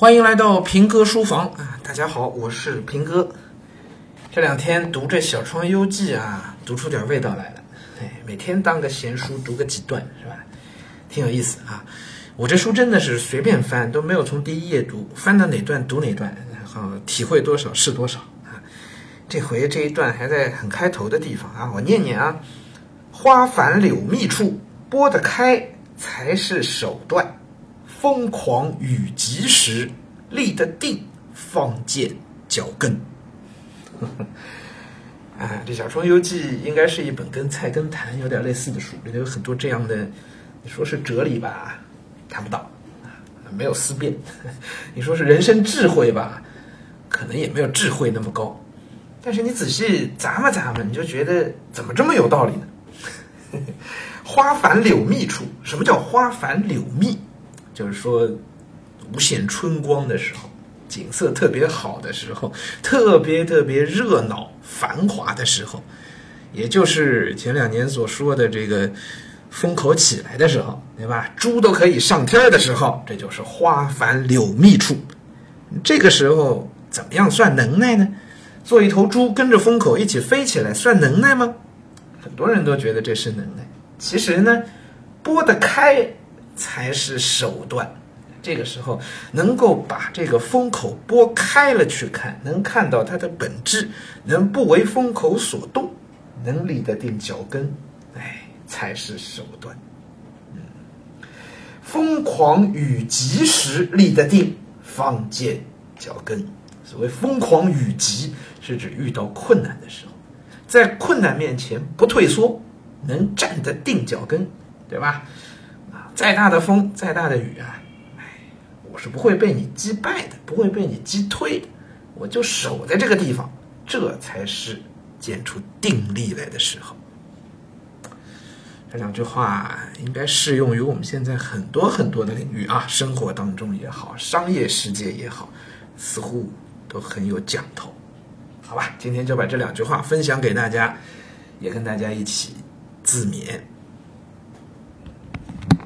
欢迎来到平哥书房啊！大家好，我是平哥。这两天读这《小窗幽记》啊，读出点味道来了。哎，每天当个闲书读个几段是吧？挺有意思啊！我这书真的是随便翻，都没有从第一页读，翻到哪段读哪段，然后体会多少是多少啊！这回这一段还在很开头的地方啊，我念念啊：花繁柳密处，拨得开才是手段。疯狂雨及时，立得定，方见脚跟。啊，这《小窗幽记》应该是一本跟《菜根谭》有点类似的书，里头有很多这样的，你说是哲理吧，谈不到，没有思辨；你说是人生智慧吧，可能也没有智慧那么高。但是你仔细咂摸咂摸，你就觉得怎么这么有道理呢？花繁柳密处，什么叫花繁柳密？就是说，无限春光的时候，景色特别好的时候，特别特别热闹繁华的时候，也就是前两年所说的这个风口起来的时候，对吧？猪都可以上天的时候，这就是花繁柳密处。这个时候怎么样算能耐呢？做一头猪跟着风口一起飞起来，算能耐吗？很多人都觉得这是能耐。其实呢，拨得开。才是手段。这个时候能够把这个风口拨开了去看，能看到它的本质，能不为风口所动，能立得定脚跟，哎，才是手段。嗯，疯狂与急时立得定，方见脚跟。所谓疯狂与急，是指遇到困难的时候，在困难面前不退缩，能站得定脚跟，对吧？再大的风，再大的雨啊，哎，我是不会被你击败的，不会被你击退的，我就守在这个地方，这才是建出定力来的时候。这两句话应该适用于我们现在很多很多的领域啊，生活当中也好，商业世界也好，似乎都很有讲头。好吧，今天就把这两句话分享给大家，也跟大家一起自勉。